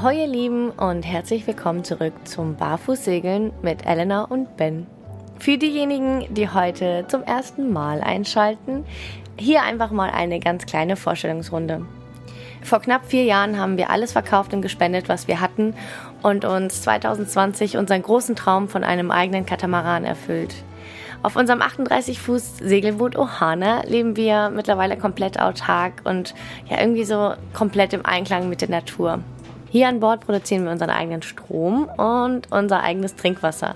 Ahoi ihr Lieben und herzlich willkommen zurück zum Barfußsegeln mit Elena und Ben. Für diejenigen, die heute zum ersten Mal einschalten, hier einfach mal eine ganz kleine Vorstellungsrunde. Vor knapp vier Jahren haben wir alles verkauft und gespendet, was wir hatten und uns 2020 unseren großen Traum von einem eigenen Katamaran erfüllt. Auf unserem 38 Fuß Segelboot Ohana leben wir mittlerweile komplett autark und ja irgendwie so komplett im Einklang mit der Natur. Hier an Bord produzieren wir unseren eigenen Strom und unser eigenes Trinkwasser.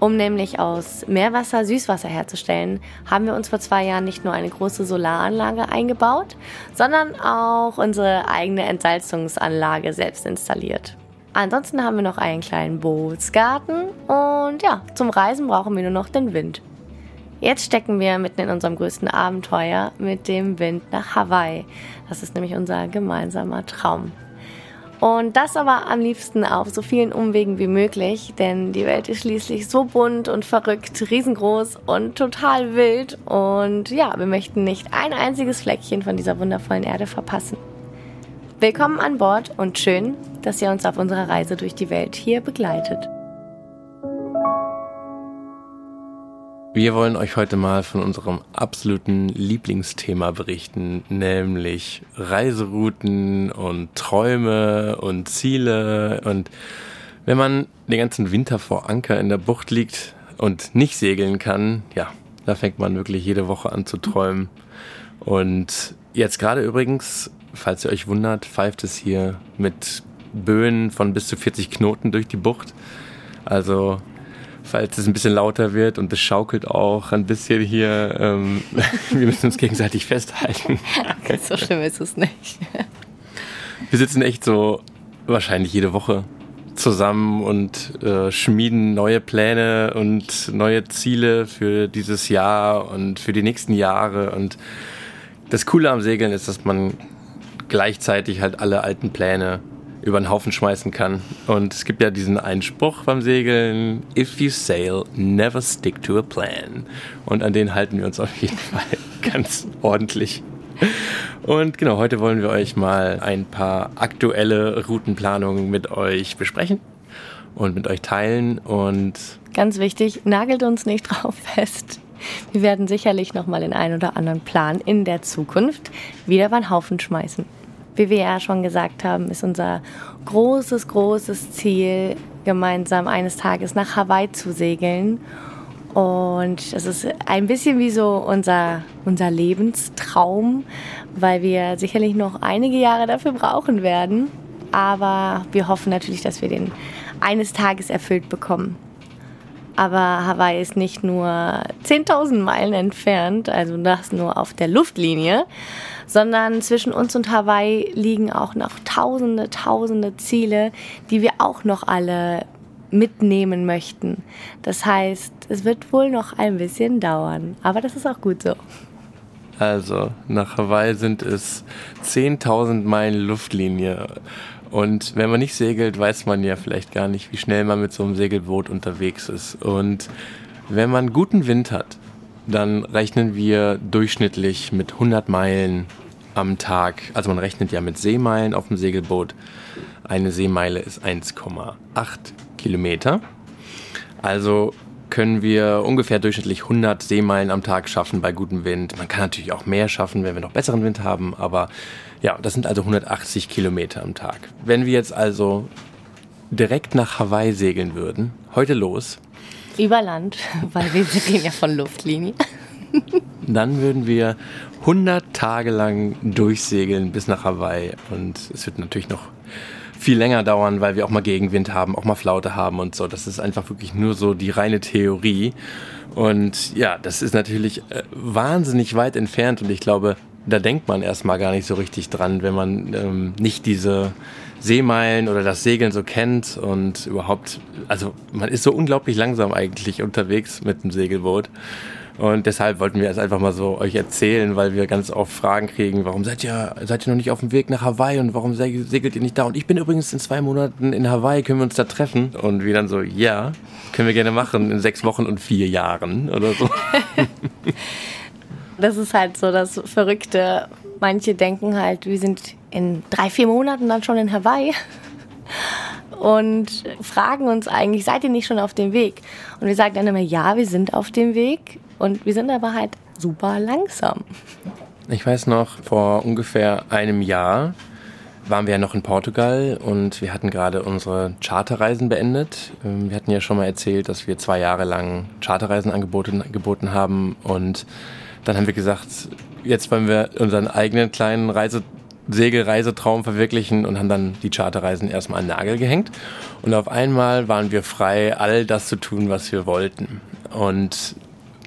Um nämlich aus Meerwasser Süßwasser herzustellen, haben wir uns vor zwei Jahren nicht nur eine große Solaranlage eingebaut, sondern auch unsere eigene Entsalzungsanlage selbst installiert. Ansonsten haben wir noch einen kleinen Bootsgarten und ja, zum Reisen brauchen wir nur noch den Wind. Jetzt stecken wir mitten in unserem größten Abenteuer mit dem Wind nach Hawaii. Das ist nämlich unser gemeinsamer Traum. Und das aber am liebsten auf so vielen Umwegen wie möglich, denn die Welt ist schließlich so bunt und verrückt, riesengroß und total wild. Und ja, wir möchten nicht ein einziges Fleckchen von dieser wundervollen Erde verpassen. Willkommen an Bord und schön, dass ihr uns auf unserer Reise durch die Welt hier begleitet. Wir wollen euch heute mal von unserem absoluten Lieblingsthema berichten, nämlich Reiserouten und Träume und Ziele. Und wenn man den ganzen Winter vor Anker in der Bucht liegt und nicht segeln kann, ja, da fängt man wirklich jede Woche an zu träumen. Und jetzt gerade übrigens, falls ihr euch wundert, pfeift es hier mit Böen von bis zu 40 Knoten durch die Bucht. Also falls es ein bisschen lauter wird und es schaukelt auch ein bisschen hier. Ähm, wir müssen uns gegenseitig festhalten. so schlimm ist es nicht. Wir sitzen echt so wahrscheinlich jede Woche zusammen und äh, schmieden neue Pläne und neue Ziele für dieses Jahr und für die nächsten Jahre. Und das Coole am Segeln ist, dass man gleichzeitig halt alle alten Pläne über den Haufen schmeißen kann. Und es gibt ja diesen einen Spruch beim Segeln, if you sail, never stick to a plan. Und an den halten wir uns auf jeden Fall ganz ordentlich. Und genau, heute wollen wir euch mal ein paar aktuelle Routenplanungen mit euch besprechen und mit euch teilen. Und ganz wichtig, nagelt uns nicht drauf fest. Wir werden sicherlich noch mal den einen oder anderen Plan in der Zukunft wieder den Haufen schmeißen wie wir ja schon gesagt haben, ist unser großes, großes Ziel, gemeinsam eines Tages nach Hawaii zu segeln. Und es ist ein bisschen wie so unser, unser Lebenstraum, weil wir sicherlich noch einige Jahre dafür brauchen werden. Aber wir hoffen natürlich, dass wir den eines Tages erfüllt bekommen. Aber Hawaii ist nicht nur 10.000 Meilen entfernt, also das nur auf der Luftlinie, sondern zwischen uns und Hawaii liegen auch noch tausende, tausende Ziele, die wir auch noch alle mitnehmen möchten. Das heißt, es wird wohl noch ein bisschen dauern, aber das ist auch gut so. Also, nach Hawaii sind es 10.000 Meilen Luftlinie. Und wenn man nicht segelt, weiß man ja vielleicht gar nicht, wie schnell man mit so einem Segelboot unterwegs ist. Und wenn man guten Wind hat, dann rechnen wir durchschnittlich mit 100 Meilen am Tag. Also man rechnet ja mit Seemeilen auf dem Segelboot. Eine Seemeile ist 1,8 Kilometer. Also können wir ungefähr durchschnittlich 100 Seemeilen am Tag schaffen bei gutem Wind. Man kann natürlich auch mehr schaffen, wenn wir noch besseren Wind haben, aber ja, das sind also 180 Kilometer am Tag. Wenn wir jetzt also direkt nach Hawaii segeln würden, heute los. Über Land, weil wir reden ja von Luftlinie. dann würden wir 100 Tage lang durchsegeln bis nach Hawaii und es wird natürlich noch viel länger dauern, weil wir auch mal Gegenwind haben, auch mal Flaute haben und so. Das ist einfach wirklich nur so die reine Theorie. Und ja, das ist natürlich äh, wahnsinnig weit entfernt und ich glaube, da denkt man erstmal gar nicht so richtig dran, wenn man ähm, nicht diese Seemeilen oder das Segeln so kennt und überhaupt, also man ist so unglaublich langsam eigentlich unterwegs mit dem Segelboot. Und deshalb wollten wir es einfach mal so euch erzählen, weil wir ganz oft Fragen kriegen, warum seid ihr, seid ihr noch nicht auf dem Weg nach Hawaii und warum segelt ihr nicht da? Und ich bin übrigens in zwei Monaten in Hawaii, können wir uns da treffen? Und wir dann so, ja, können wir gerne machen in sechs Wochen und vier Jahren oder so. das ist halt so das Verrückte. Manche denken halt, wir sind in drei, vier Monaten dann schon in Hawaii. und fragen uns eigentlich, seid ihr nicht schon auf dem Weg? Und wir sagen dann immer, ja, wir sind auf dem Weg und wir sind aber halt super langsam. Ich weiß noch, vor ungefähr einem Jahr waren wir ja noch in Portugal und wir hatten gerade unsere Charterreisen beendet. Ähm, wir hatten ja schon mal erzählt, dass wir zwei Jahre lang Charterreisen angeboten, angeboten haben und dann haben wir gesagt, jetzt wollen wir unseren eigenen kleinen Reise Segelreisetraum verwirklichen und haben dann die Charterreisen erstmal an den Nagel gehängt. Und auf einmal waren wir frei, all das zu tun, was wir wollten. Und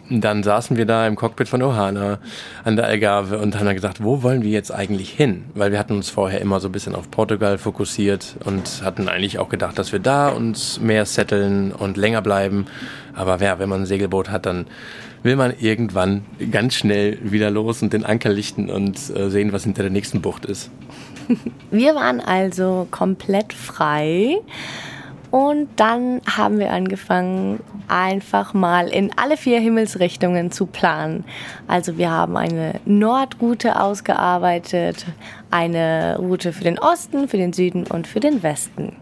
dann saßen wir da im Cockpit von Ohana an der Algarve und haben dann gesagt, wo wollen wir jetzt eigentlich hin? Weil wir hatten uns vorher immer so ein bisschen auf Portugal fokussiert und hatten eigentlich auch gedacht, dass wir da uns mehr setteln und länger bleiben. Aber ja, wenn man ein Segelboot hat, dann will man irgendwann ganz schnell wieder los und den Anker lichten und äh, sehen, was hinter der nächsten Bucht ist. Wir waren also komplett frei. Und dann haben wir angefangen, einfach mal in alle vier Himmelsrichtungen zu planen. Also wir haben eine Nordroute ausgearbeitet, eine Route für den Osten, für den Süden und für den Westen.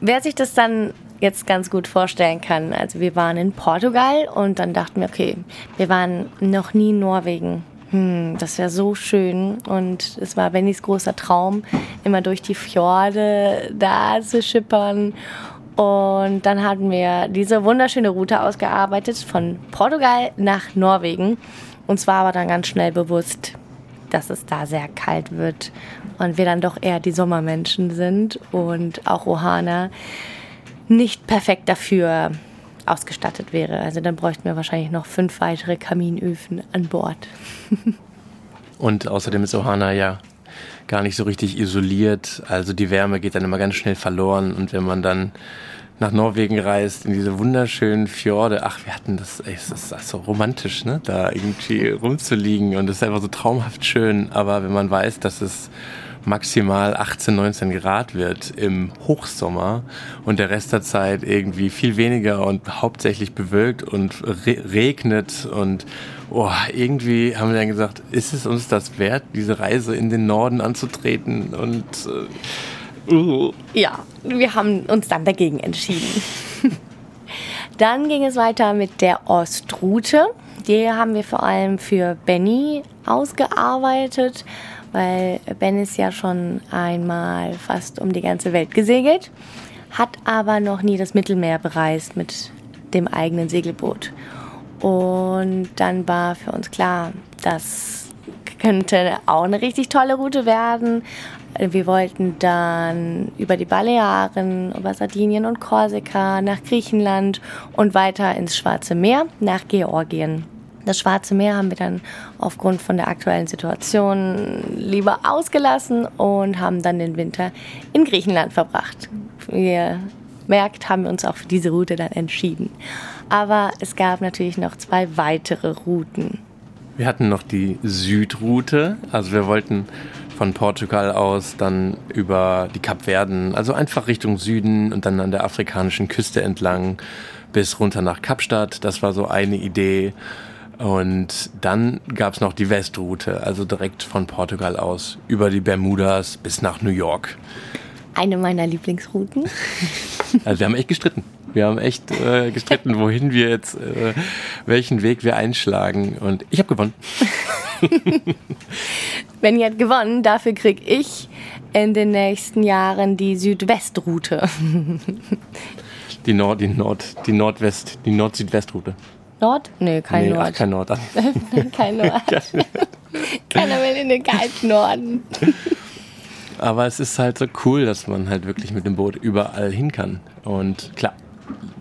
Wer sich das dann jetzt ganz gut vorstellen kann. Also wir waren in Portugal und dann dachten wir, okay, wir waren noch nie in Norwegen. Hm, das wäre so schön. Und es war Bennys großer Traum, immer durch die Fjorde da zu schippern. Und dann hatten wir diese wunderschöne Route ausgearbeitet von Portugal nach Norwegen. Uns war aber dann ganz schnell bewusst, dass es da sehr kalt wird und wir dann doch eher die Sommermenschen sind und auch Ohana nicht perfekt dafür ausgestattet wäre. Also dann bräuchten wir wahrscheinlich noch fünf weitere Kaminöfen an Bord. Und außerdem ist Ohana ja gar nicht so richtig isoliert. Also die Wärme geht dann immer ganz schnell verloren. Und wenn man dann nach Norwegen reist, in diese wunderschönen Fjorde, ach, wir hatten das, ey, es ist so romantisch, ne? da irgendwie rumzuliegen. Und es ist einfach so traumhaft schön. Aber wenn man weiß, dass es maximal 18, 19 Grad wird im Hochsommer und der Rest der Zeit irgendwie viel weniger und hauptsächlich bewölkt und re regnet und oh, irgendwie haben wir dann gesagt, ist es uns das wert, diese Reise in den Norden anzutreten und äh, uh. ja, wir haben uns dann dagegen entschieden. dann ging es weiter mit der Ostroute. Die haben wir vor allem für Benny ausgearbeitet weil Ben ist ja schon einmal fast um die ganze Welt gesegelt, hat aber noch nie das Mittelmeer bereist mit dem eigenen Segelboot. Und dann war für uns klar, das könnte auch eine richtig tolle Route werden. Wir wollten dann über die Balearen, über Sardinien und Korsika nach Griechenland und weiter ins Schwarze Meer nach Georgien. Das Schwarze Meer haben wir dann aufgrund von der aktuellen Situation lieber ausgelassen und haben dann den Winter in Griechenland verbracht. Wie ihr merkt, haben wir uns auch für diese Route dann entschieden. Aber es gab natürlich noch zwei weitere Routen. Wir hatten noch die Südroute, also wir wollten von Portugal aus dann über die Kapverden, also einfach Richtung Süden und dann an der afrikanischen Küste entlang bis runter nach Kapstadt. Das war so eine Idee. Und dann gab es noch die Westroute, also direkt von Portugal aus über die Bermudas bis nach New York. Eine meiner Lieblingsrouten. Also wir haben echt gestritten. Wir haben echt äh, gestritten, wohin wir jetzt, äh, welchen Weg wir einschlagen. Und ich habe gewonnen. Benny hat gewonnen, dafür kriege ich in den nächsten Jahren die Südwestroute. Die Nord, die Nord, die Nordwest, die Nord-Südwestroute. Nord? Nee, kein nee, Nord. Ach, kein Nord. kein Nord. Keiner will in den kalten Norden. Aber es ist halt so cool, dass man halt wirklich mit dem Boot überall hin kann. Und klar,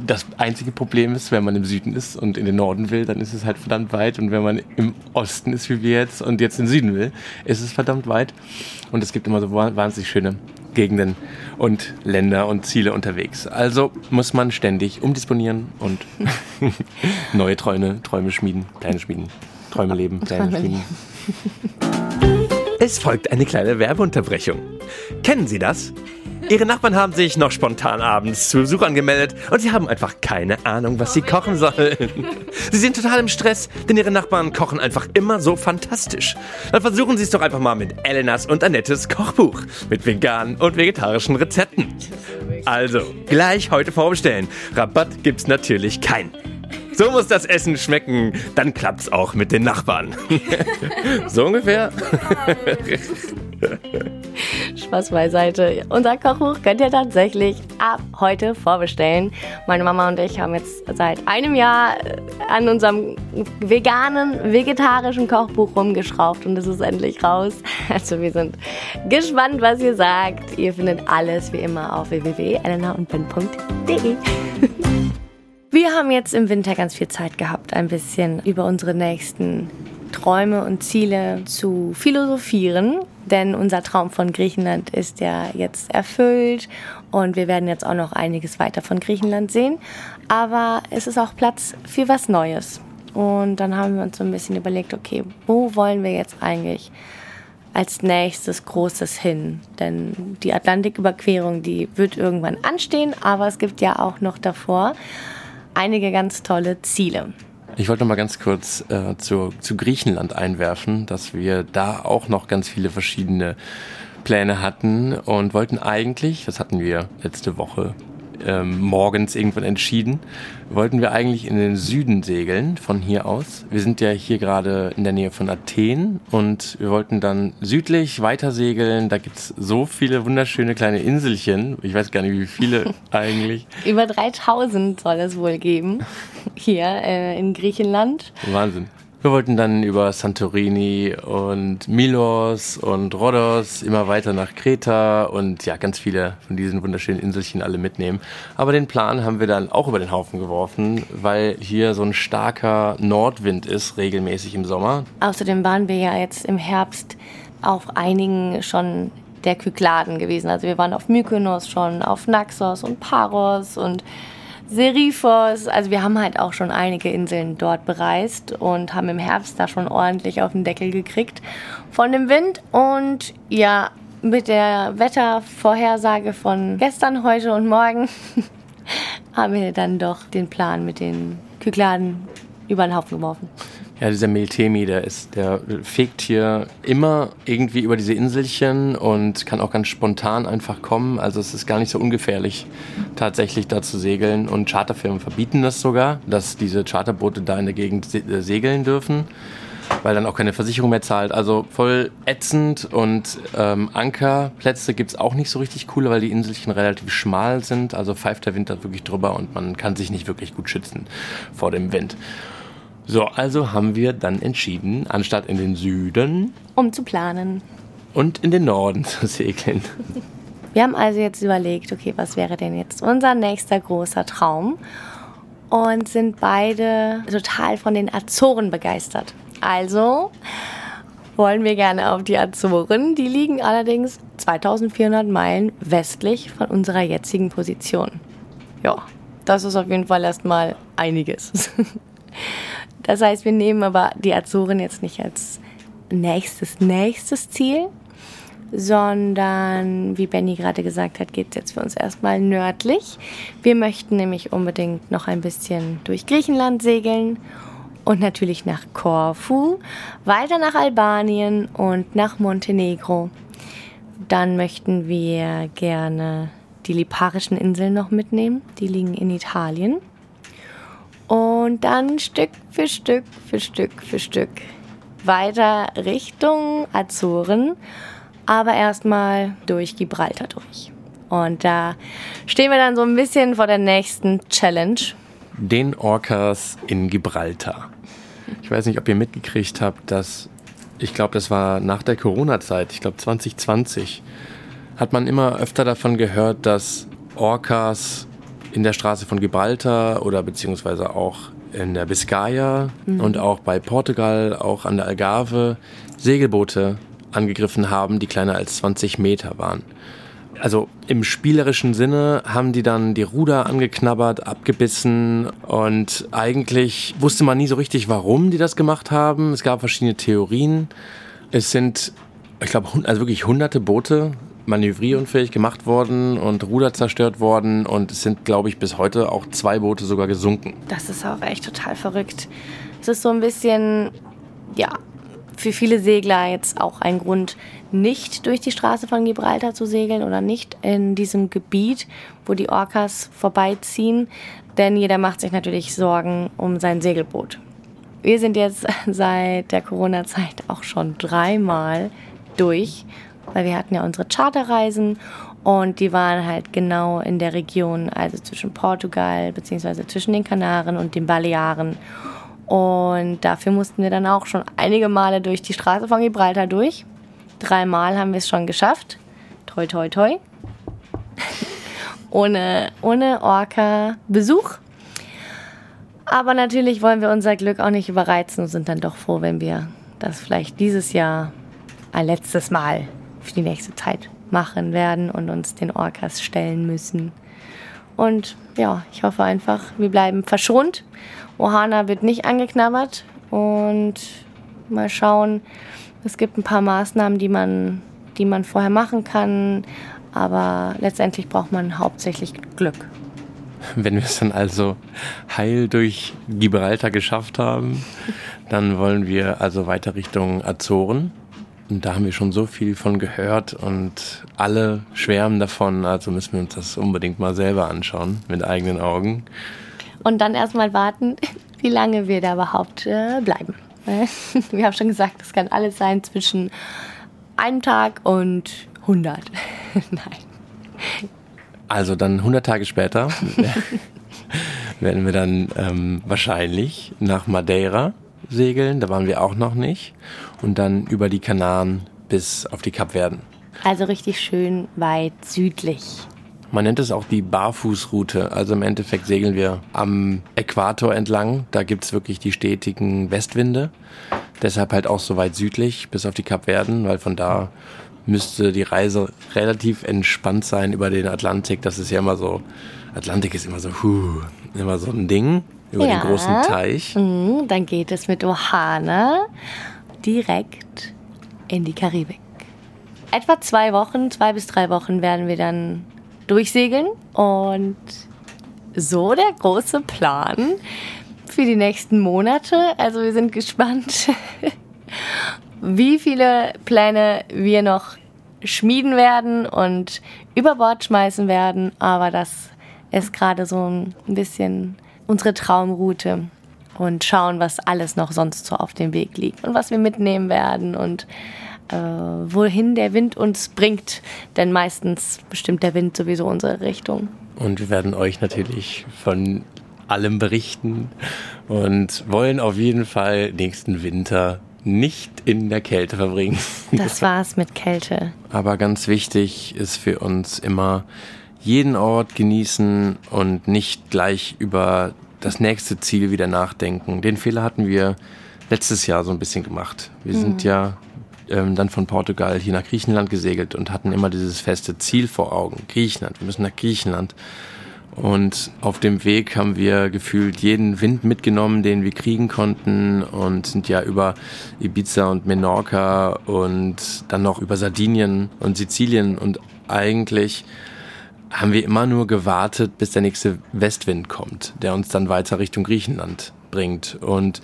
das einzige Problem ist, wenn man im Süden ist und in den Norden will, dann ist es halt verdammt weit. Und wenn man im Osten ist, wie wir jetzt, und jetzt in den Süden will, ist es verdammt weit. Und es gibt immer so wahnsinnig schöne Gegenden und Länder und Ziele unterwegs. Also muss man ständig umdisponieren und neue Träume, Träume schmieden, Pläne schmieden, Träume leben, Pläne Träume schmieden. Es folgt eine kleine Werbeunterbrechung. Kennen Sie das? Ihre Nachbarn haben sich noch spontan abends zu Besuch angemeldet und sie haben einfach keine Ahnung, was sie kochen sollen. Sie sind total im Stress, denn ihre Nachbarn kochen einfach immer so fantastisch. Dann versuchen sie es doch einfach mal mit Elenas und Annettes Kochbuch mit veganen und vegetarischen Rezepten. Also, gleich heute vorbestellen. Rabatt gibt's natürlich keinen. So muss das Essen schmecken, dann klappt's auch mit den Nachbarn. so ungefähr. Spaß beiseite. Unser Kochbuch könnt ihr tatsächlich ab heute vorbestellen. Meine Mama und ich haben jetzt seit einem Jahr äh, an unserem veganen, vegetarischen Kochbuch rumgeschraubt und es ist endlich raus. Also wir sind gespannt, was ihr sagt. Ihr findet alles wie immer auf www.elenaundben.de. Wir haben jetzt im Winter ganz viel Zeit gehabt, ein bisschen über unsere nächsten Träume und Ziele zu philosophieren, denn unser Traum von Griechenland ist ja jetzt erfüllt und wir werden jetzt auch noch einiges weiter von Griechenland sehen, aber es ist auch Platz für was Neues. Und dann haben wir uns so ein bisschen überlegt, okay, wo wollen wir jetzt eigentlich als nächstes Großes hin? Denn die Atlantiküberquerung, die wird irgendwann anstehen, aber es gibt ja auch noch davor einige ganz tolle Ziele. Ich wollte noch mal ganz kurz äh, zu, zu Griechenland einwerfen, dass wir da auch noch ganz viele verschiedene Pläne hatten und wollten eigentlich, das hatten wir letzte Woche ähm, morgens irgendwann entschieden, wollten wir eigentlich in den Süden segeln von hier aus. Wir sind ja hier gerade in der Nähe von Athen und wir wollten dann südlich weiter segeln. Da gibt's so viele wunderschöne kleine Inselchen. Ich weiß gar nicht, wie viele eigentlich. Über 3000 soll es wohl geben hier äh, in Griechenland. Wahnsinn. Wir wollten dann über Santorini und Milos und Rhodos immer weiter nach Kreta und ja, ganz viele von diesen wunderschönen Inselchen alle mitnehmen. Aber den Plan haben wir dann auch über den Haufen geworfen, weil hier so ein starker Nordwind ist, regelmäßig im Sommer. Außerdem waren wir ja jetzt im Herbst auf einigen schon der Kykladen gewesen. Also wir waren auf Mykonos schon, auf Naxos und Paros und Serifos. Also wir haben halt auch schon einige Inseln dort bereist und haben im Herbst da schon ordentlich auf den Deckel gekriegt von dem Wind. Und ja, mit der Wettervorhersage von gestern, heute und morgen haben wir dann doch den Plan mit den Kykladen über den Haufen geworfen. Ja, dieser Miltemi, der ist, der fegt hier immer irgendwie über diese Inselchen und kann auch ganz spontan einfach kommen. Also es ist gar nicht so ungefährlich, tatsächlich da zu segeln. Und Charterfirmen verbieten das sogar, dass diese Charterboote da in der Gegend äh, segeln dürfen, weil dann auch keine Versicherung mehr zahlt. Also voll ätzend und ähm, Ankerplätze gibt's auch nicht so richtig coole, weil die Inselchen relativ schmal sind. Also pfeift der Wind da wirklich drüber und man kann sich nicht wirklich gut schützen vor dem Wind. So, also haben wir dann entschieden, anstatt in den Süden Um zu planen. und in den Norden zu segeln. Wir haben also jetzt überlegt, okay, was wäre denn jetzt unser nächster großer Traum? Und sind beide total von den Azoren begeistert. Also wollen wir gerne auf die Azoren. Die liegen allerdings 2400 Meilen westlich von unserer jetzigen Position. Ja, das ist auf jeden Fall erstmal einiges. Das heißt, wir nehmen aber die Azoren jetzt nicht als nächstes, nächstes Ziel, sondern, wie Benny gerade gesagt hat, geht es jetzt für uns erstmal nördlich. Wir möchten nämlich unbedingt noch ein bisschen durch Griechenland segeln und natürlich nach Korfu, weiter nach Albanien und nach Montenegro. Dann möchten wir gerne die Liparischen Inseln noch mitnehmen. Die liegen in Italien. Und dann Stück für Stück für Stück für Stück weiter Richtung Azoren, aber erstmal durch Gibraltar durch. Und da stehen wir dann so ein bisschen vor der nächsten Challenge. Den Orcas in Gibraltar. Ich weiß nicht, ob ihr mitgekriegt habt, dass, ich glaube, das war nach der Corona-Zeit, ich glaube 2020, hat man immer öfter davon gehört, dass Orcas in der Straße von Gibraltar oder beziehungsweise auch in der Biscaya mhm. und auch bei Portugal, auch an der Algarve, Segelboote angegriffen haben, die kleiner als 20 Meter waren. Also im spielerischen Sinne haben die dann die Ruder angeknabbert, abgebissen und eigentlich wusste man nie so richtig, warum die das gemacht haben. Es gab verschiedene Theorien. Es sind, ich glaube, also wirklich hunderte Boote manövrierunfähig gemacht worden und Ruder zerstört worden und es sind, glaube ich, bis heute auch zwei Boote sogar gesunken. Das ist auch echt total verrückt. Es ist so ein bisschen, ja, für viele Segler jetzt auch ein Grund, nicht durch die Straße von Gibraltar zu segeln oder nicht in diesem Gebiet, wo die Orcas vorbeiziehen, denn jeder macht sich natürlich Sorgen um sein Segelboot. Wir sind jetzt seit der Corona-Zeit auch schon dreimal durch, weil wir hatten ja unsere Charterreisen und die waren halt genau in der Region, also zwischen Portugal bzw. zwischen den Kanaren und den Balearen. Und dafür mussten wir dann auch schon einige Male durch die Straße von Gibraltar durch. Dreimal haben wir es schon geschafft. Toi, toi, toi. ohne, ohne Orca-Besuch. Aber natürlich wollen wir unser Glück auch nicht überreizen und sind dann doch froh, wenn wir das vielleicht dieses Jahr ein letztes Mal für die nächste Zeit machen werden und uns den Orcas stellen müssen. Und ja, ich hoffe einfach, wir bleiben verschont. Ohana wird nicht angeknabbert und mal schauen. Es gibt ein paar Maßnahmen, die man, die man vorher machen kann, aber letztendlich braucht man hauptsächlich Glück. Wenn wir es dann also heil durch Gibraltar geschafft haben, dann wollen wir also weiter Richtung Azoren. Und da haben wir schon so viel von gehört und alle schwärmen davon, also müssen wir uns das unbedingt mal selber anschauen mit eigenen Augen. Und dann erstmal warten, wie lange wir da überhaupt äh, bleiben. Wir haben schon gesagt, das kann alles sein zwischen einem Tag und 100. Nein. Also dann 100 Tage später werden wir dann ähm, wahrscheinlich nach Madeira segeln, da waren wir auch noch nicht. Und dann über die Kanaren bis auf die Kapverden. Also richtig schön weit südlich. Man nennt es auch die Barfußroute. Also im Endeffekt segeln wir am Äquator entlang. Da gibt es wirklich die stetigen Westwinde. Deshalb halt auch so weit südlich bis auf die Kapverden, weil von da müsste die Reise relativ entspannt sein über den Atlantik. Das ist ja immer so, Atlantik ist immer so, huh, immer so ein Ding über ja. den großen Teich. Mhm, dann geht es mit Ohana direkt in die Karibik. Etwa zwei Wochen, zwei bis drei Wochen werden wir dann durchsegeln und so der große Plan für die nächsten Monate. Also wir sind gespannt, wie viele Pläne wir noch schmieden werden und über Bord schmeißen werden. Aber das ist gerade so ein bisschen unsere Traumroute und schauen, was alles noch sonst so auf dem Weg liegt und was wir mitnehmen werden und äh, wohin der Wind uns bringt. Denn meistens bestimmt der Wind sowieso unsere Richtung. Und wir werden euch natürlich von allem berichten und wollen auf jeden Fall nächsten Winter nicht in der Kälte verbringen. Das war's mit Kälte. Aber ganz wichtig ist für uns immer, jeden Ort genießen und nicht gleich über das nächste Ziel wieder nachdenken. Den Fehler hatten wir letztes Jahr so ein bisschen gemacht. Wir mhm. sind ja ähm, dann von Portugal hier nach Griechenland gesegelt und hatten immer dieses feste Ziel vor Augen. Griechenland, wir müssen nach Griechenland. Und auf dem Weg haben wir gefühlt jeden Wind mitgenommen, den wir kriegen konnten und sind ja über Ibiza und Menorca und dann noch über Sardinien und Sizilien und eigentlich haben wir immer nur gewartet, bis der nächste Westwind kommt, der uns dann weiter Richtung Griechenland bringt. Und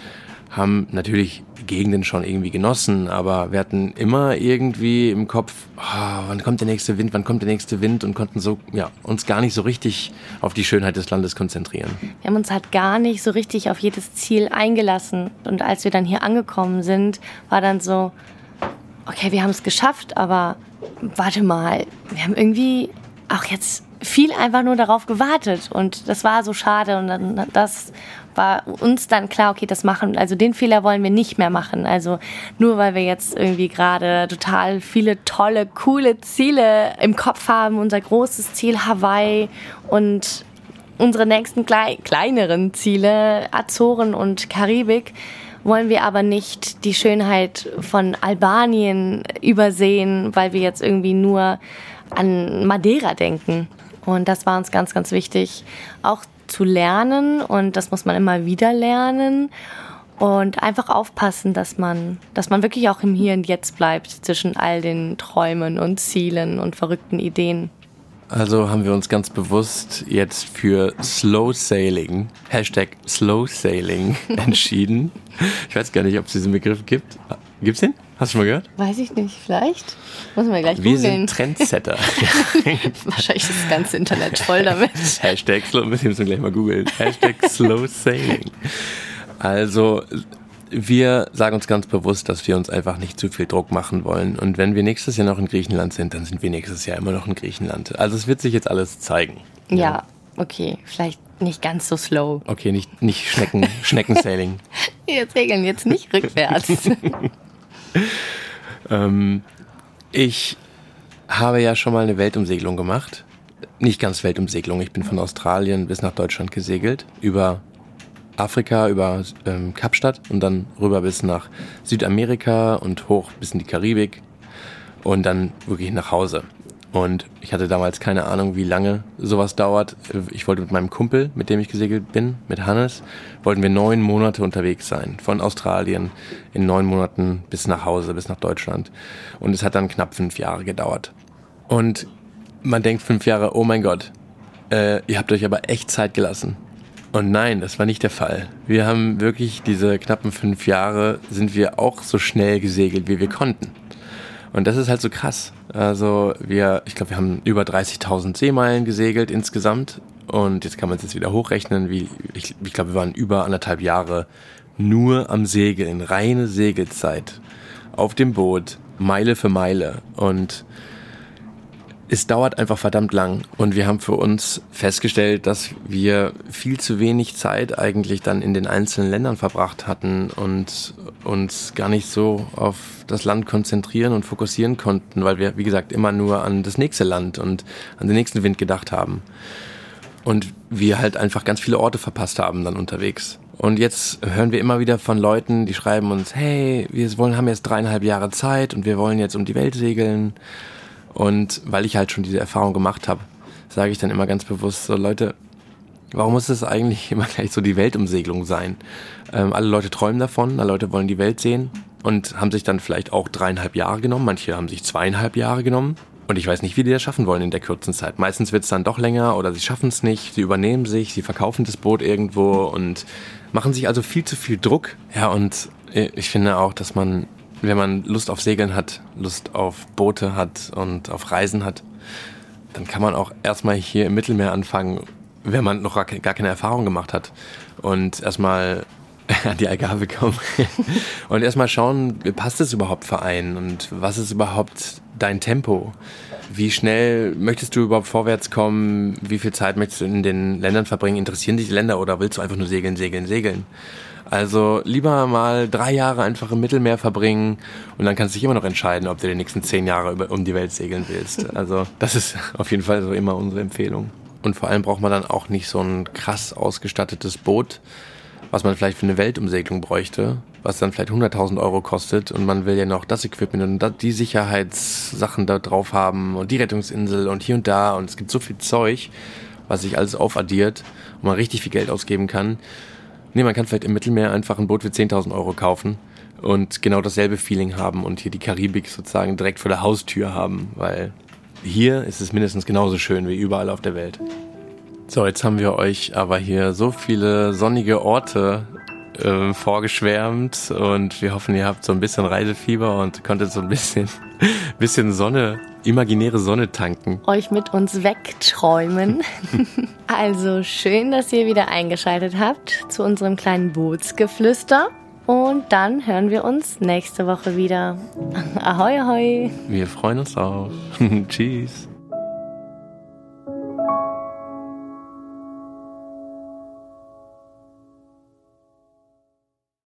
haben natürlich Gegenden schon irgendwie genossen, aber wir hatten immer irgendwie im Kopf, oh, wann kommt der nächste Wind, wann kommt der nächste Wind? und konnten so, ja, uns gar nicht so richtig auf die Schönheit des Landes konzentrieren. Wir haben uns halt gar nicht so richtig auf jedes Ziel eingelassen. Und als wir dann hier angekommen sind, war dann so, okay, wir haben es geschafft, aber warte mal, wir haben irgendwie auch jetzt viel einfach nur darauf gewartet und das war so schade und dann, das war uns dann klar, okay, das machen, also den Fehler wollen wir nicht mehr machen. Also nur weil wir jetzt irgendwie gerade total viele tolle, coole Ziele im Kopf haben, unser großes Ziel Hawaii und unsere nächsten klei kleineren Ziele Azoren und Karibik, wollen wir aber nicht die Schönheit von Albanien übersehen, weil wir jetzt irgendwie nur an Madeira denken. Und das war uns ganz, ganz wichtig, auch zu lernen. Und das muss man immer wieder lernen. und einfach aufpassen, dass man, dass man wirklich auch im Hier und Jetzt bleibt zwischen all den Träumen und Zielen und verrückten Ideen. Also haben wir uns ganz bewusst jetzt für Slow Sailing, Hashtag Slow Sailing entschieden. Ich weiß gar nicht, ob es diesen Begriff gibt. Gibt's den? Hast du schon mal gehört? Weiß ich nicht, vielleicht. Muss man gleich Wir googeln. sind Trendsetter. Wahrscheinlich ist das ganze Internet voll damit. Hashtag Slow, müssen wir gleich mal googeln. Hashtag Slow Sailing. Also, wir sagen uns ganz bewusst, dass wir uns einfach nicht zu viel Druck machen wollen. Und wenn wir nächstes Jahr noch in Griechenland sind, dann sind wir nächstes Jahr immer noch in Griechenland. Also es wird sich jetzt alles zeigen. Ja, okay, vielleicht nicht ganz so slow. Okay, nicht, nicht Schnecken, Schneckensailing. Wir segeln jetzt nicht rückwärts. Ähm, ich habe ja schon mal eine Weltumsegelung gemacht. Nicht ganz Weltumsegelung. Ich bin von Australien bis nach Deutschland gesegelt. Über Afrika, über ähm, Kapstadt und dann rüber bis nach Südamerika und hoch bis in die Karibik und dann wirklich nach Hause. Und ich hatte damals keine Ahnung, wie lange sowas dauert. Ich wollte mit meinem Kumpel, mit dem ich gesegelt bin, mit Hannes, wollten wir neun Monate unterwegs sein. Von Australien in neun Monaten bis nach Hause, bis nach Deutschland. Und es hat dann knapp fünf Jahre gedauert. Und man denkt fünf Jahre, oh mein Gott, äh, ihr habt euch aber echt Zeit gelassen. Und nein, das war nicht der Fall. Wir haben wirklich diese knappen fünf Jahre, sind wir auch so schnell gesegelt, wie wir konnten. Und das ist halt so krass. Also wir, ich glaube, wir haben über 30.000 Seemeilen gesegelt insgesamt. Und jetzt kann man es jetzt wieder hochrechnen, wie ich, ich glaube, wir waren über anderthalb Jahre nur am Segeln, reine Segelzeit auf dem Boot, Meile für Meile. Und es dauert einfach verdammt lang und wir haben für uns festgestellt, dass wir viel zu wenig Zeit eigentlich dann in den einzelnen Ländern verbracht hatten und uns gar nicht so auf das Land konzentrieren und fokussieren konnten, weil wir, wie gesagt, immer nur an das nächste Land und an den nächsten Wind gedacht haben. Und wir halt einfach ganz viele Orte verpasst haben dann unterwegs. Und jetzt hören wir immer wieder von Leuten, die schreiben uns, hey, wir wollen, haben jetzt dreieinhalb Jahre Zeit und wir wollen jetzt um die Welt segeln. Und weil ich halt schon diese Erfahrung gemacht habe, sage ich dann immer ganz bewusst so, Leute, warum muss es eigentlich immer gleich so die Weltumsegelung sein? Ähm, alle Leute träumen davon, alle Leute wollen die Welt sehen und haben sich dann vielleicht auch dreieinhalb Jahre genommen, manche haben sich zweieinhalb Jahre genommen. Und ich weiß nicht, wie die das schaffen wollen in der kurzen Zeit. Meistens wird es dann doch länger oder sie schaffen es nicht, sie übernehmen sich, sie verkaufen das Boot irgendwo und machen sich also viel zu viel Druck. Ja, und ich finde auch, dass man wenn man Lust auf Segeln hat, Lust auf Boote hat und auf Reisen hat, dann kann man auch erstmal hier im Mittelmeer anfangen, wenn man noch gar keine Erfahrung gemacht hat. Und erstmal an die Algarve kommen und erstmal schauen, passt es überhaupt für einen und was ist überhaupt dein Tempo? Wie schnell möchtest du überhaupt vorwärts kommen? Wie viel Zeit möchtest du in den Ländern verbringen? Interessieren dich die Länder oder willst du einfach nur segeln, segeln, segeln? Also lieber mal drei Jahre einfach im Mittelmeer verbringen und dann kannst du dich immer noch entscheiden, ob du die nächsten zehn Jahre über, um die Welt segeln willst. Also das ist auf jeden Fall so immer unsere Empfehlung. Und vor allem braucht man dann auch nicht so ein krass ausgestattetes Boot, was man vielleicht für eine Weltumsegelung bräuchte, was dann vielleicht 100.000 Euro kostet und man will ja noch das Equipment und die Sicherheitssachen da drauf haben und die Rettungsinsel und hier und da und es gibt so viel Zeug, was sich alles aufaddiert und man richtig viel Geld ausgeben kann. Nee, man kann vielleicht im Mittelmeer einfach ein Boot für 10.000 Euro kaufen und genau dasselbe Feeling haben und hier die Karibik sozusagen direkt vor der Haustür haben, weil hier ist es mindestens genauso schön wie überall auf der Welt. So, jetzt haben wir euch aber hier so viele sonnige Orte äh, vorgeschwärmt und wir hoffen, ihr habt so ein bisschen Reisefieber und konntet so ein bisschen, bisschen Sonne, imaginäre Sonne tanken. Euch mit uns wegträumen. also schön, dass ihr wieder eingeschaltet habt zu unserem kleinen Bootsgeflüster. Und dann hören wir uns nächste Woche wieder. Ahoi, ahoi. Wir freuen uns auch. Tschüss.